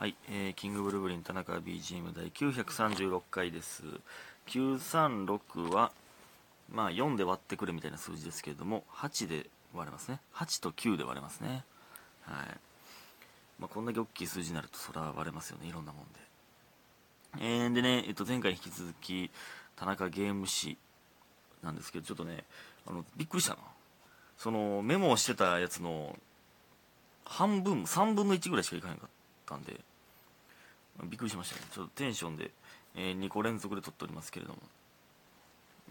はい、えー、キングブルブリン田中 BGM 第936回です。936はまあ4で割ってくれみたいな数字ですけれども8で割れますね。8と9で割れますね。はい。まあ、こんだけ大きい数字になるとそら割れますよねいろんなもんで。えー、でね、えっと、前回引き続き田中ゲーム誌なんですけどちょっとねあのびっくりしたなそのメモをしてたやつの半分3分の1ぐらいしかいかへんかったんで。びっくりしましたね。ちょっとテンションで、えー、2個連続で撮っておりますけれども。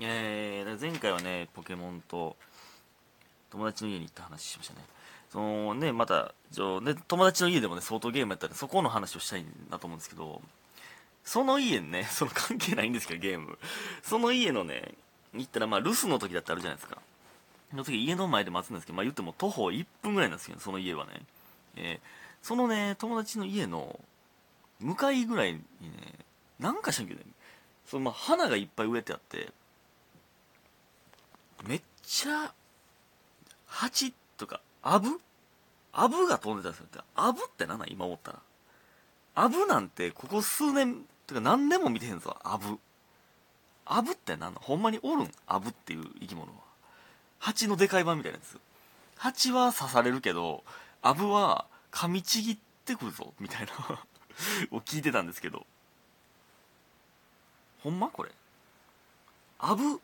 えー、前回はねポケモンと友達の家に行った話しましたね。そのねまたね友達の家でもね相当ゲームやったらそこの話をしたいなと思うんですけどその家ね その関係ないんですけどゲーム。その家のね行ったらまあ留守の時だってあるじゃないですか。その時家の前で待つんですけどまあ言っても徒歩1分ぐらいなんですけどその家はね。えー、そのね友達の家の向かいぐらいにねなんかしらんけどねそのまあ花がいっぱい植えてあってめっちゃ蜂とかアブ？アブが飛んでたんですよ。アブって何なん？今思ったら。アブなんてここ数年てか何年も見てへんぞアブ。アブって何のほんまにおるん？アブっていう生き物は。蜂のでかい版みたいなやつ。蜂は刺されるけどアブは噛みちぎってくるぞみたいな。を聞いてたんですけど。ほんま？これ。アブ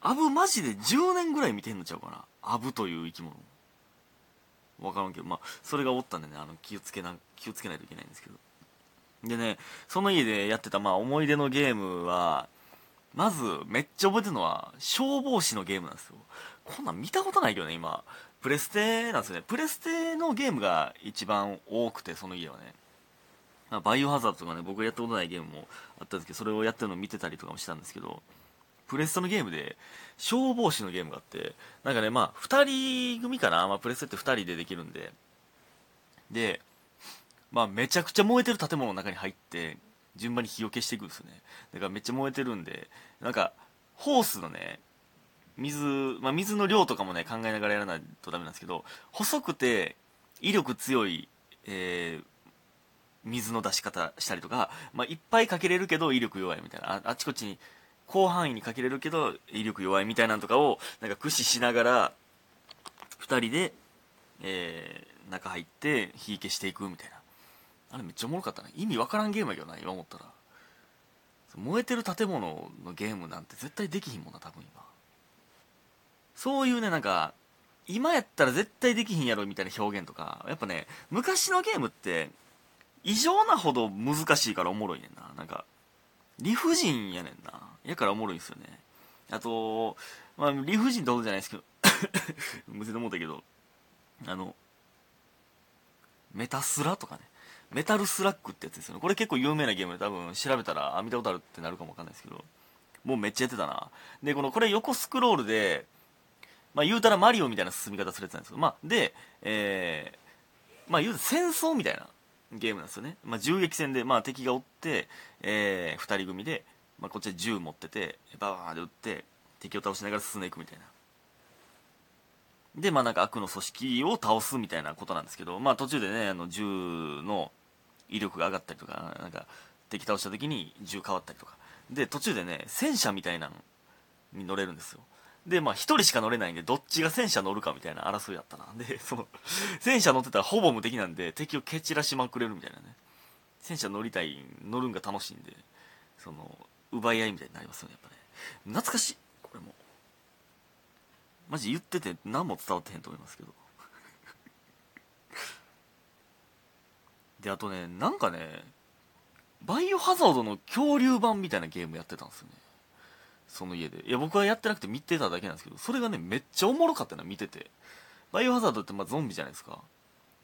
アブマジで10年ぐらい見てんのちゃうかな？アブという生き物。分からんけど。まあそれがおったんでねあの気をつけな気をつけないといけないんですけど。でねその家でやってたまあ思い出のゲームはまずめっちゃ覚えてるのは消防士のゲームなんですよ。こんなん見たことないけどね今。プレステなんですよね。プレステのゲームが一番多くてその家はね、バイオハザードとかね僕やったことないゲームもあったんですけどそれをやってるのを見てたりとかもしたんですけどプレステのゲームで消防士のゲームがあってなんかねまあ2人組かな、まあ、プレステって2人でできるんで。でまあめちゃくちゃ燃えてる建物の中に入って順番に火を消していくんですよね。だからめっちゃ燃えてるんでなんかホースのね水、まあ、水の量とかもね考えながらやらないとダメなんですけど細くて威力強い、えー、水の出し方したりとか、まあ、いっぱいかけれるけど威力弱いみたいな。ああちこちに広範囲にかけれるけど威力弱いみたいなのとかをなんか駆使しながら2人で、えー、中入って火消していくみたいな。あれめっちゃおもろかったね。意味わからんゲームやけどな今思ったら。燃えてる建物のゲームなんて絶対できひんもんな多分今。そういうねなんか今やったら絶対できひんやろみたいな表現とか。やっぱね昔のゲームって異常なほど難しいからおもろいねんな。なんか理不尽やねんな。やからおもろいんすよね。あとまあ理不尽ってことじゃないですけど むせて思ったけどあのメタスラとかね。メタルスラックってやつですよね。これ結構有名なゲームで多分調べたらあ見たことあるってなるかもわかんないですけどもうめっちゃやってたな。でこのこれ横スクロールでまあ言うたらマリオみたいな進み方するやつなんですけどまあでえー、まあ言うたら戦争みたいなゲームなんですよね、まあ、銃撃戦で、まあ、敵がおって、えー、2人組で、まあ、こっちは銃持っててバーンで撃って敵を倒しながら進んでいくみたいな。でまあなんか悪の組織を倒すみたいなことなんですけど、まあ、途中でねあの銃の威力が上がったりとかなんか敵倒した時に銃変わったりとか。で途中でね戦車みたいなのに乗れるんですよ。で、まあ、一人しか乗れないんで、どっちが戦車乗るかみたいな争いやったな。で、その、戦車乗ってたらほぼ無敵なんで、敵を蹴散らしまくれるみたいなね。戦車乗りたい、乗るんが楽しいんで、その、奪い合いみたいになりますよね、やっぱね。懐かしい、これも。マジ言ってて何も伝わってへんと思いますけど。で、あとね、なんかね、バイオハザードの恐竜版みたいなゲームやってたんですよね。その家で。いや僕はやってなくて見てただけなんですけどそれがねめっちゃおもろかったな見てて。バイオハザードってまあゾンビじゃないですか。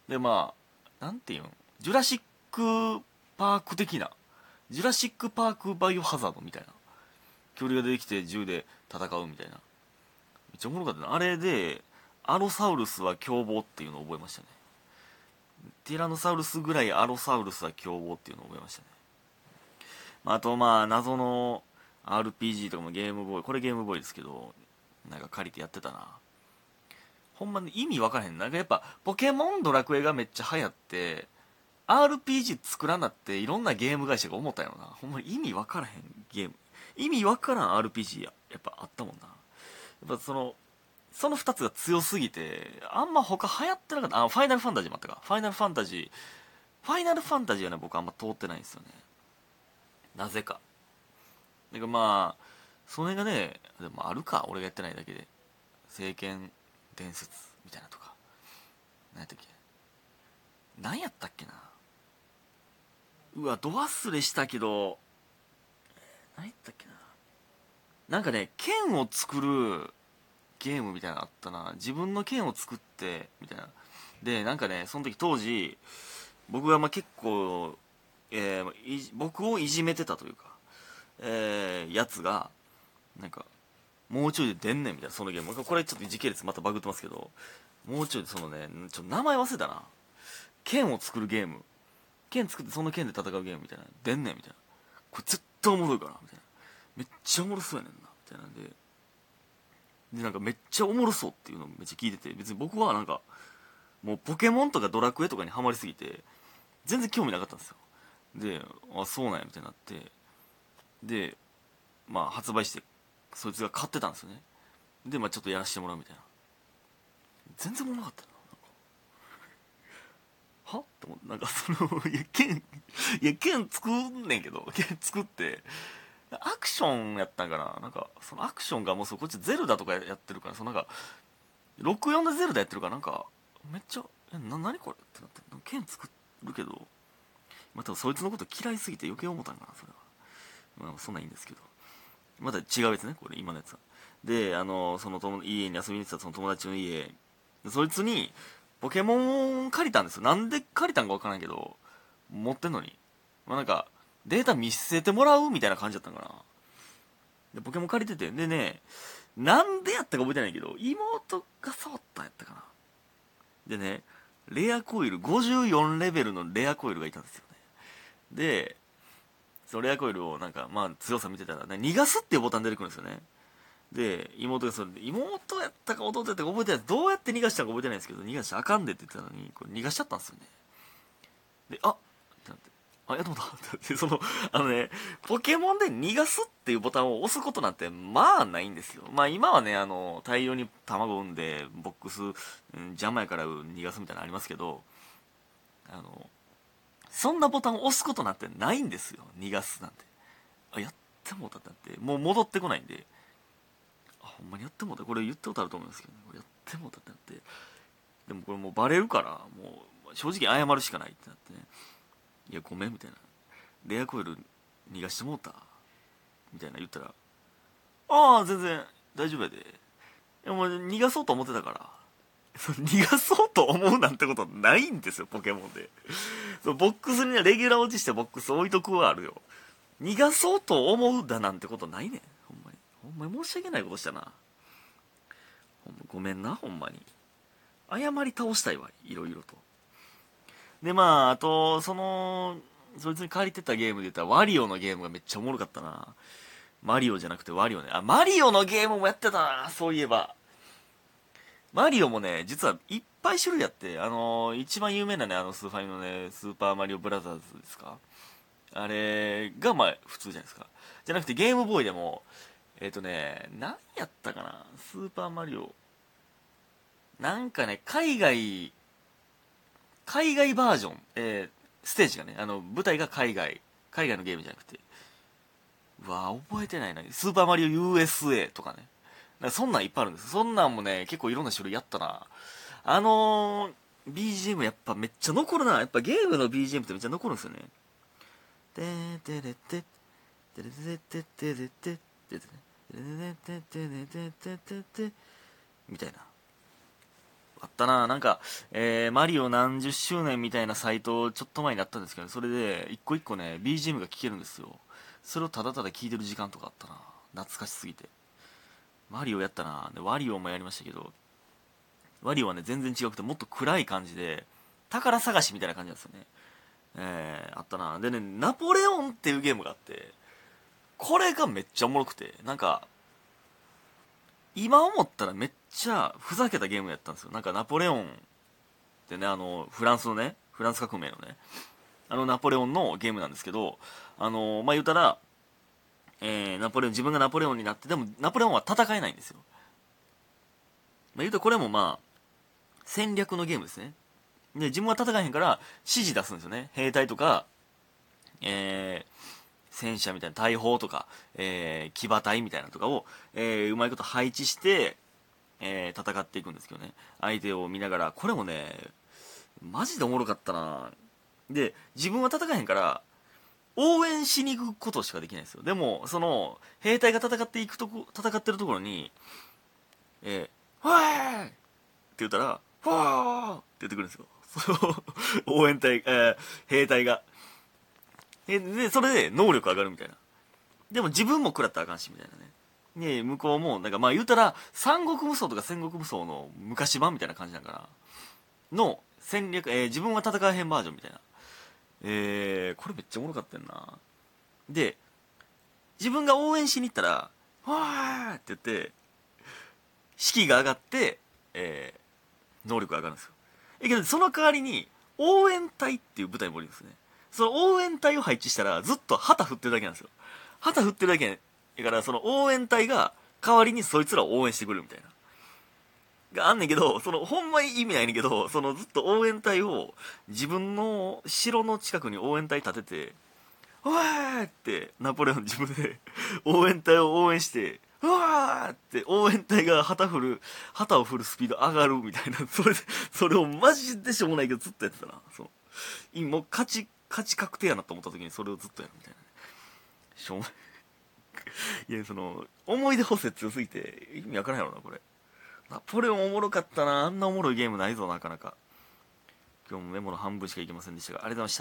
でまあなんていうん？ジュラシックパーク的なジュラシックパークバイオハザードみたいな。恐竜が出てきて銃で戦うみたいな。めっちゃおもろかったなあれでアロサウルスは凶暴っていうのを覚えましたね。ティラノサウルスぐらいアロサウルスは凶暴っていうのを覚えましたね、まあ、あとまあ謎の RPG とかもゲームボーイこれゲームボーイですけどなんか借りてやってたな。ほんまに意味分からへん。なんかやっぱポケモンドラクエがめっちゃ流行って RPG 作らなっていろんなゲーム会社が思ったよな。ほんまに意味わからへん。ゲーム意味わからん RPG ややっぱあったもんな。やっぱそのその2つが強すぎてあんま他流行ってなかった。あファイナルファンタジーもあったか。ファイナルファンタジーファイナルファンタジーはね僕あんま通ってないんですよね。なぜか。だからまあそれがねでもあるか俺がやってないだけで。聖剣伝説みたいなとか。何やったっけ。何やったっけな。うわど忘れしたけど。何やったっけな。なんかね剣を作るゲームみたいなのあったな。自分の剣を作ってみたいな。でなんかねその時当時僕がまあ結構、えー、僕をいじめてたというか、えー、やつがなんかもうちょいで出んねんみたいなそのゲーム。これちょっと時系列またバグってますけどもうちょいでそのねちょっと名前忘れたな。剣を作るゲーム。剣作ってその剣で戦うゲームみたいな。出んねんみたいな。これ絶対おもろいからみたいな。めっちゃおもろそうやねんなみたいなんで。でなんかめっちゃおもろそうっていうのをめっちゃ聞いてて別に僕はなんかもうポケモンとかドラクエとかにはまりすぎて全然興味なかったんですよ。であそうなんやみたいになって。でまあ発売してそいつが買ってたんですよね。でまあちょっとやらせてもらうみたいな。全然もなかったなは？って思ってなんかそのいや剣いや剣作んねんけど剣作って。アクションやったんかななんかそのアクションがもうそこっちゼルダとかやってるからそのなんか64でゼルダやってるからなんかめっちゃ「えな何これ?」ってなって剣作るけどまあたそいつのこと嫌いすぎて余計思ったんかなそれは。まあそんなんいいんですけど。また違うやつねこれ今のやつは。であのその家に遊びに行ってたその友達の家。そいつにポケモン借りたんですよ。なんで借りたんか分からんけど持ってんのに。まあなんかデータ見せてもらうみたいな感じだったんかな。でポケモン借りてて。でねなんでやったか覚えてないけど妹が触ったんやったかな。でねレアコイル54レベルのレアコイルがいたんですよね。でそのレアコイルをなんかまあ強さ見てたら、ね、逃がすっていうボタン出てくるんですよね。で妹がそれで妹やったか弟やったか覚えてないどうやって逃がしたか覚えてないんですけど逃がしちゃあかんでって言ってたのにこれ逃がしちゃったんですよね。であってなってあやっと思った。ってそのあのねポケモンで逃がすっていうボタンを押すことなんてまあないんですよ。まあ今はねあの大量に卵を産んでボックス、うん、邪魔やから逃がすみたいなのありますけどあのそんなボタンを押すことなんてないんですよ。逃がすなんて。あやってもうたってなってもう戻ってこないんで。ほんまにやってもうた。これ言ったことあると思うんですけど、ね、これやってもうたってなって。でもこれもうバレるからもう正直謝るしかないってなってね。いやごめんみたいな。レアコイル逃がしてもうた。みたいな言ったらああ全然大丈夫やで。いやもう逃がそうと思ってたから。逃がそうと思うなんてことないんですよポケモンで。そうボックスにはレギュラー落ちしてボックス置いとくはあるよ。逃がそうと思うだなんてことないねん。ほんまに。ほんまに申し訳ないことしたな。ほんまごめんなほんまに。謝り倒したいわいろいろと。でまああとそのそいつに借りてたゲームで言ったらワリオのゲームがめっちゃおもろかったな。マリオじゃなくてワリオね。あマリオのゲームもやってたなそういえば。マリオもね実はいっぱい種類あってあのー、一番有名なねあのスーファミのねスーパーマリオブラザーズですか？あれがまあ普通じゃないですかじゃなくてゲームボーイでもえっ、ー、とね、何やったかな？スーパーマリオ。なんかね、海外、海外バージョン、えー、ステージがね、あの、舞台が海外、海外のゲームじゃなくて、うわ覚えてないな。スーパーマリオ USA とかね。かそんなんいっぱいあるんです。そんなんもね、結構いろんな種類やったな。あのー、BGM やっぱめっちゃ残るな。やっぱゲームの BGM ってめっちゃ残るんですよね。てーてれて、てれてててててててね。みたいな。あったななんか、えー、マリオ何十周年みたいなサイトちょっと前にあったんですけど、それで一個一個ね、BGM が聴けるんですよ。それをただただ聴いてる時間とかあったな懐かしすぎて。マリオやったなで、ワリオもやりましたけど、ワリはね、全然違くてもっと暗い感じで、宝探しみたいな感じなんですよね。えー、あったな。でね、ナポレオンっていうゲームがあって、これがめっちゃおもろくてなんか今思ったらめっちゃふざけたゲームやったんですよ。なんかナポレオンってねあのフランスのねフランス革命のねあのナポレオンのゲームなんですけどあのまあ言うたらえー、ナポレオン自分がナポレオンになってでもナポレオンは戦えないんですよ、まあ、言うとこれもまあ戦略のゲームですね。で自分は戦えへんから指示出すんですよね。兵隊とかえー、戦車みたいな大砲とか、えー、騎馬隊みたいなとかを、えー、うまいこと配置して、えー、戦っていくんですけどね。相手を見ながらこれもねマジでおもろかったな。で自分は戦えへんから応援しに行くことしかできないんですよ。でもその兵隊が戦っていくとこ戦ってるところに「えー、わーって言ったら「わーってくるんですよ。応援隊、えー、兵隊が。えでそれで能力上がるみたいな。でも自分も食らったらあかんしみたいなね。ね向こうもなんかまあ言うたら三国無双とか戦国無双の昔版みたいな感じだからの戦略、えー、自分は戦えへんバージョンみたいな。えー、これめっちゃおもろかったんな。で自分が応援しに行ったら「わー!」って言って士気が上がって、えー、能力が上がるんですよ。えけどその代わりに応援隊っていう部隊もいるんですね。その応援隊を配置したらずっと旗振ってるだけなんですよ。旗振ってるだけだからその応援隊が代わりにそいつらを応援してくるみたいな。があんねんけど、その、ほんまに意味ないねんけど、そのずっと応援隊を自分の城の近くに応援隊立てて、うわーってナポレオン自分で 応援隊を応援して、うわーって応援隊が旗振る、旗を振るスピード上がるみたいな、それで、それをマジでしょうもないけどずっとやってたな。そう。今、もう勝ち、勝ち確定やなと思った時にそれをずっとやるみたいな。しょうもない。いや、その、思い出補正強すぎて意味わからんやろな、これ。ナポレオンおもろかったなあんなおもろいゲームないぞなかなか今日もメモの半分しかいけませんでしたがありがとうございました